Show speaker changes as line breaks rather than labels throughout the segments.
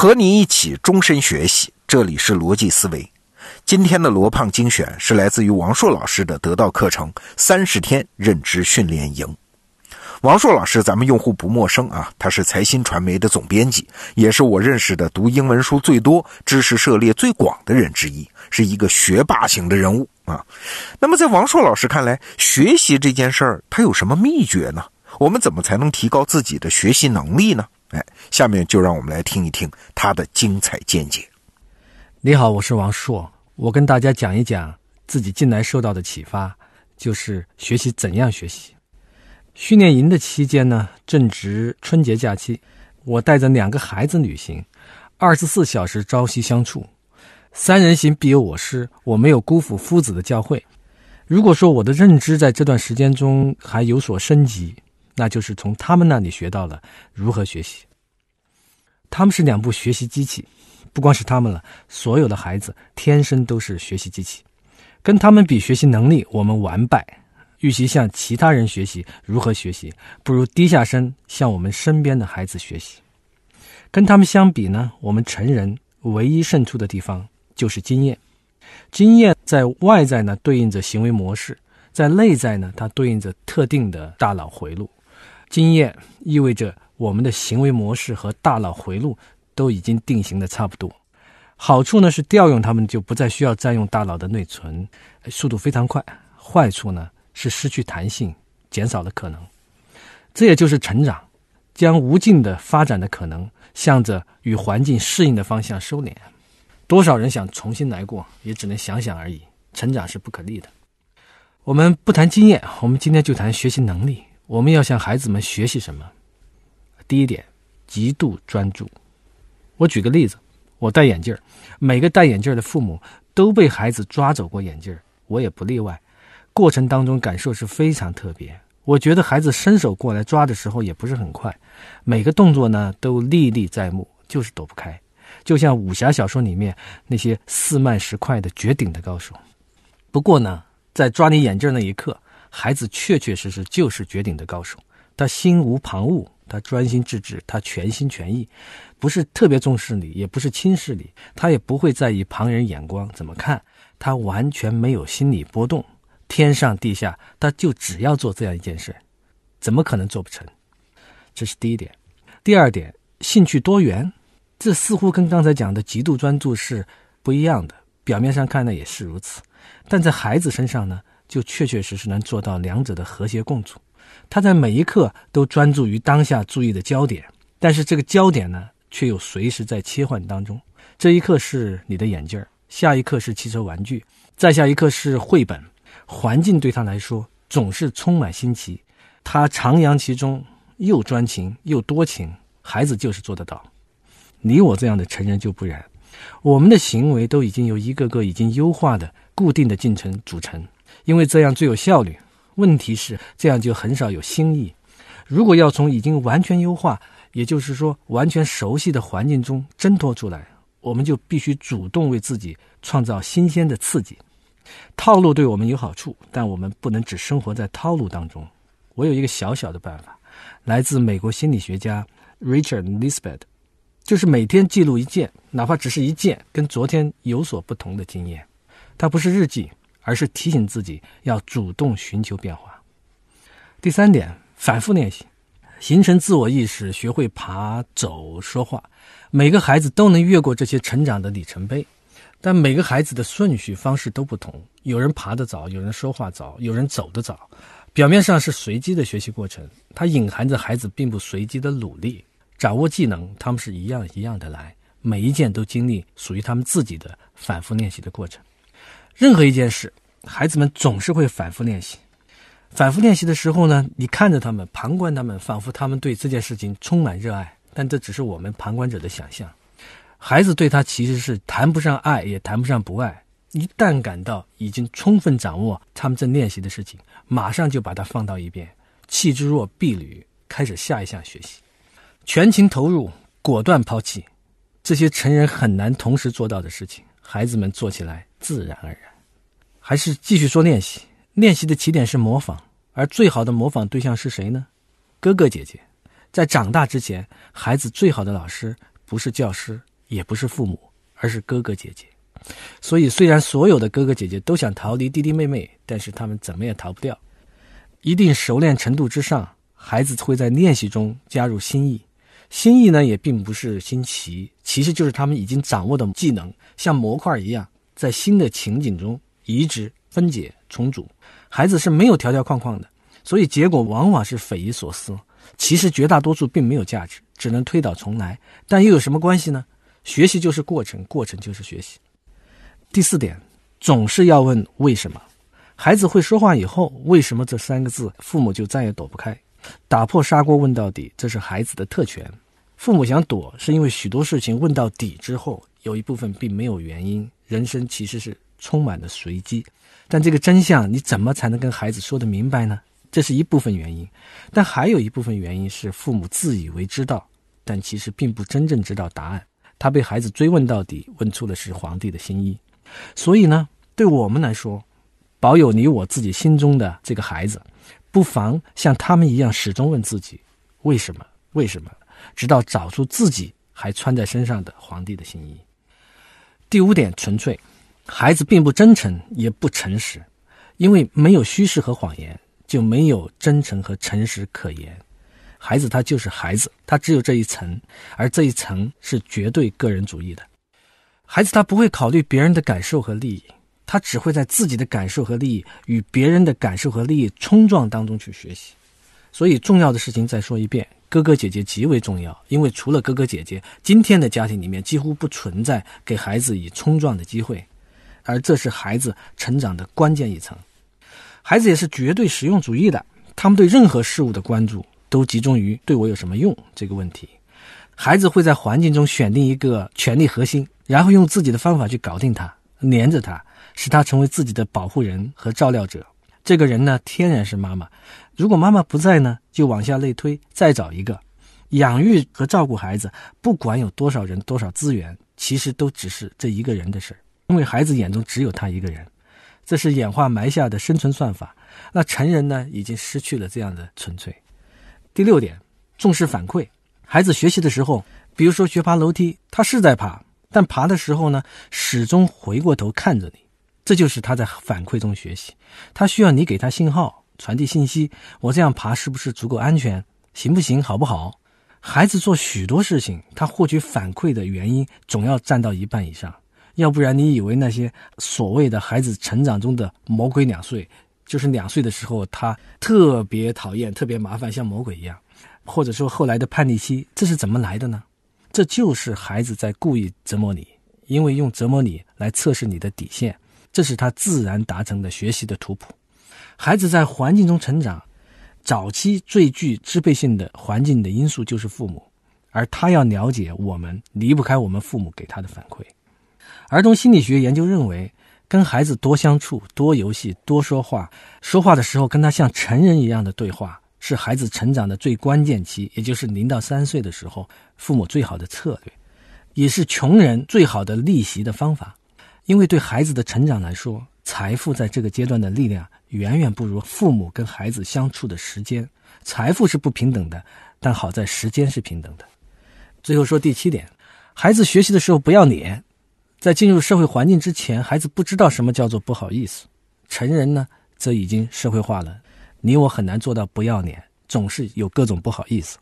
和你一起终身学习，这里是逻辑思维。今天的罗胖精选是来自于王硕老师的得到课程《三十天认知训练营》。王硕老师，咱们用户不陌生啊，他是财新传媒的总编辑，也是我认识的读英文书最多、知识涉猎最广的人之一，是一个学霸型的人物啊。那么，在王硕老师看来，学习这件事儿，他有什么秘诀呢？我们怎么才能提高自己的学习能力呢？哎，下面就让我们来听一听他的精彩见解。
你好，我是王硕，我跟大家讲一讲自己近来受到的启发，就是学习怎样学习。训练营的期间呢，正值春节假期，我带着两个孩子旅行，二十四小时朝夕相处，三人行必有我师，我没有辜负夫子的教诲。如果说我的认知在这段时间中还有所升级。那就是从他们那里学到了如何学习。他们是两部学习机器，不光是他们了，所有的孩子天生都是学习机器。跟他们比学习能力，我们完败。与其向其他人学习如何学习，不如低下身向我们身边的孩子学习。跟他们相比呢，我们成人唯一胜出的地方就是经验。经验在外在呢，对应着行为模式；在内在呢，它对应着特定的大脑回路。经验意味着我们的行为模式和大脑回路都已经定型的差不多。好处呢是调用它们就不再需要占用大脑的内存，速度非常快。坏处呢是失去弹性，减少了可能。这也就是成长，将无尽的发展的可能向着与环境适应的方向收敛。多少人想重新来过，也只能想想而已。成长是不可逆的。我们不谈经验，我们今天就谈学习能力。我们要向孩子们学习什么？第一点，极度专注。我举个例子，我戴眼镜每个戴眼镜的父母都被孩子抓走过眼镜我也不例外。过程当中感受是非常特别。我觉得孩子伸手过来抓的时候也不是很快，每个动作呢都历历在目，就是躲不开，就像武侠小说里面那些四慢十快的绝顶的高手。不过呢，在抓你眼镜那一刻。孩子确确实实就是绝顶的高手，他心无旁骛，他专心致志，他全心全意，不是特别重视你，也不是轻视你，他也不会在意旁人眼光怎么看，他完全没有心理波动，天上地下，他就只要做这样一件事，怎么可能做不成？这是第一点。第二点，兴趣多元，这似乎跟刚才讲的极度专注是不一样的，表面上看呢也是如此，但在孩子身上呢？就确确实实能做到两者的和谐共处，他在每一刻都专注于当下注意的焦点，但是这个焦点呢，却又随时在切换当中。这一刻是你的眼镜下一刻是汽车玩具，再下一刻是绘本。环境对他来说总是充满新奇，他徜徉其中，又专情又多情。孩子就是做得到，你我这样的成人就不然，我们的行为都已经由一个个已经优化的固定的进程组成。因为这样最有效率。问题是这样就很少有新意。如果要从已经完全优化，也就是说完全熟悉的环境中挣脱出来，我们就必须主动为自己创造新鲜的刺激。套路对我们有好处，但我们不能只生活在套路当中。我有一个小小的办法，来自美国心理学家 Richard Nisbett，就是每天记录一件，哪怕只是一件跟昨天有所不同的经验。它不是日记。而是提醒自己要主动寻求变化。第三点，反复练习，形成自我意识，学会爬、走、说话。每个孩子都能越过这些成长的里程碑，但每个孩子的顺序方式都不同。有人爬得早，有人说话早，有人走得早。表面上是随机的学习过程，它隐含着孩子并不随机的努力。掌握技能，他们是一样一样的来，每一件都经历属于他们自己的反复练习的过程。任何一件事，孩子们总是会反复练习。反复练习的时候呢，你看着他们，旁观他们，仿佛他们对这件事情充满热爱。但这只是我们旁观者的想象。孩子对他其实是谈不上爱，也谈不上不爱。一旦感到已经充分掌握他们正练习的事情，马上就把它放到一边，弃之若敝履，开始下一项学习，全情投入，果断抛弃。这些成人很难同时做到的事情，孩子们做起来。自然而然，还是继续说练习。练习的起点是模仿，而最好的模仿对象是谁呢？哥哥姐姐。在长大之前，孩子最好的老师不是教师，也不是父母，而是哥哥姐姐。所以，虽然所有的哥哥姐姐都想逃离弟弟妹妹，但是他们怎么也逃不掉。一定熟练程度之上，孩子会在练习中加入新意。新意呢，也并不是新奇，其实就是他们已经掌握的技能，像模块一样，在新的情景中移植、分解、重组。孩子是没有条条框框的，所以结果往往是匪夷所思。其实绝大多数并没有价值，只能推倒重来。但又有什么关系呢？学习就是过程，过程就是学习。第四点，总是要问为什么。孩子会说话以后，为什么这三个字，父母就再也躲不开。打破砂锅问到底，这是孩子的特权。父母想躲，是因为许多事情问到底之后，有一部分并没有原因。人生其实是充满了随机，但这个真相你怎么才能跟孩子说得明白呢？这是一部分原因，但还有一部分原因是父母自以为知道，但其实并不真正知道答案。他被孩子追问到底，问出的是皇帝的心意。所以呢，对我们来说，保有你我自己心中的这个孩子，不妨像他们一样，始终问自己：为什么？为什么？直到找出自己还穿在身上的皇帝的心意。第五点，纯粹，孩子并不真诚，也不诚实，因为没有虚饰和谎言，就没有真诚和诚实可言。孩子他就是孩子，他只有这一层，而这一层是绝对个人主义的。孩子他不会考虑别人的感受和利益，他只会在自己的感受和利益与别人的感受和利益冲撞当中去学习。所以重要的事情再说一遍，哥哥姐姐极为重要，因为除了哥哥姐姐，今天的家庭里面几乎不存在给孩子以冲撞的机会，而这是孩子成长的关键一层。孩子也是绝对实用主义的，他们对任何事物的关注都集中于对我有什么用这个问题。孩子会在环境中选定一个权力核心。然后用自己的方法去搞定他，黏着他，使他成为自己的保护人和照料者。这个人呢，天然是妈妈。如果妈妈不在呢，就往下类推，再找一个。养育和照顾孩子，不管有多少人、多少资源，其实都只是这一个人的事儿，因为孩子眼中只有他一个人。这是演化埋下的生存算法。那成人呢，已经失去了这样的纯粹。第六点，重视反馈。孩子学习的时候，比如说学爬楼梯，他是在爬。但爬的时候呢，始终回过头看着你，这就是他在反馈中学习。他需要你给他信号，传递信息。我这样爬是不是足够安全？行不行？好不好？孩子做许多事情，他获取反馈的原因总要占到一半以上。要不然，你以为那些所谓的孩子成长中的魔鬼两岁，就是两岁的时候他特别讨厌、特别麻烦，像魔鬼一样，或者说后来的叛逆期，这是怎么来的呢？这就是孩子在故意折磨你，因为用折磨你来测试你的底线，这是他自然达成的学习的图谱。孩子在环境中成长，早期最具支配性的环境的因素就是父母，而他要了解我们离不开我们父母给他的反馈。儿童心理学研究认为，跟孩子多相处、多游戏、多说话，说话的时候跟他像成人一样的对话。是孩子成长的最关键期，也就是零到三岁的时候，父母最好的策略，也是穷人最好的逆袭的方法。因为对孩子的成长来说，财富在这个阶段的力量远远不如父母跟孩子相处的时间。财富是不平等的，但好在时间是平等的。最后说第七点，孩子学习的时候不要脸。在进入社会环境之前，孩子不知道什么叫做不好意思。成人呢，则已经社会化了。你我很难做到不要脸，总是有各种不好意思。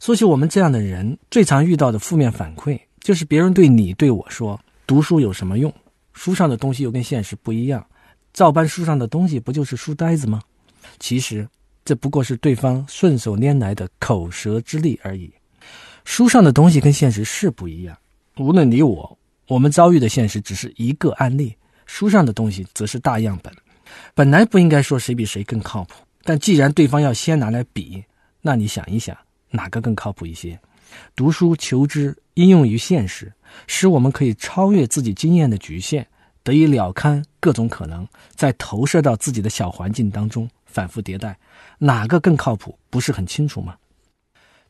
说起我们这样的人，最常遇到的负面反馈就是别人对你对我说：“读书有什么用？书上的东西又跟现实不一样，照搬书上的东西不就是书呆子吗？”其实这不过是对方顺手拈来的口舌之力而已。书上的东西跟现实是不一样。无论你我，我们遭遇的现实只是一个案例，书上的东西则是大样本。本来不应该说谁比谁更靠谱。但既然对方要先拿来比，那你想一想，哪个更靠谱一些？读书求知应用于现实，使我们可以超越自己经验的局限，得以了勘各种可能，再投射到自己的小环境当中，反复迭代，哪个更靠谱？不是很清楚吗？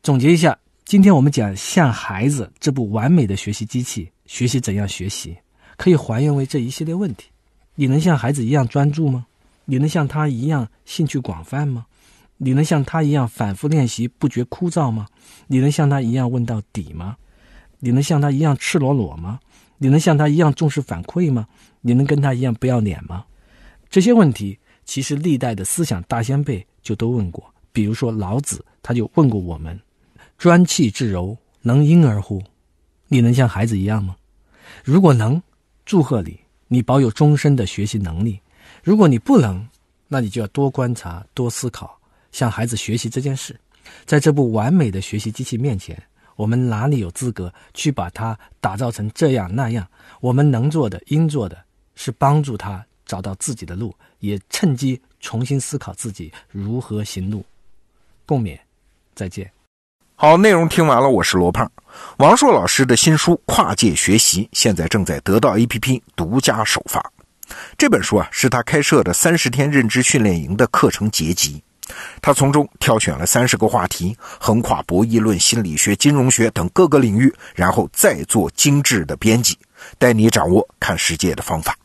总结一下，今天我们讲《像孩子》这部完美的学习机器，学习怎样学习，可以还原为这一系列问题：你能像孩子一样专注吗？你能像他一样兴趣广泛吗？你能像他一样反复练习不觉枯燥吗？你能像他一样问到底吗？你能像他一样赤裸裸吗？你能像他一样重视反馈吗？你能跟他一样不要脸吗？这些问题，其实历代的思想大先辈就都问过。比如说老子，他就问过我们：“专气致柔，能婴儿乎？”你能像孩子一样吗？如果能，祝贺你，你保有终身的学习能力；如果你不能，那你就要多观察、多思考，向孩子学习这件事。在这部完美的学习机器面前，我们哪里有资格去把它打造成这样那样？我们能做的、应做的，是帮助他找到自己的路，也趁机重新思考自己如何行路。共勉，再见。
好，内容听完了，我是罗胖。王硕老师的新书《跨界学习》现在正在得到 APP 独家首发。这本书啊，是他开设的三十天认知训练营的课程结集。他从中挑选了三十个话题，横跨博弈论、心理学、金融学等各个领域，然后再做精致的编辑，带你掌握看世界的方法。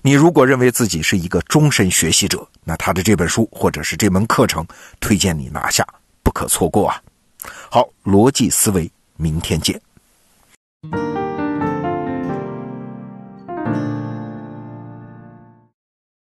你如果认为自己是一个终身学习者，那他的这本书或者是这门课程，推荐你拿下，不可错过啊！好逻辑思维明天见。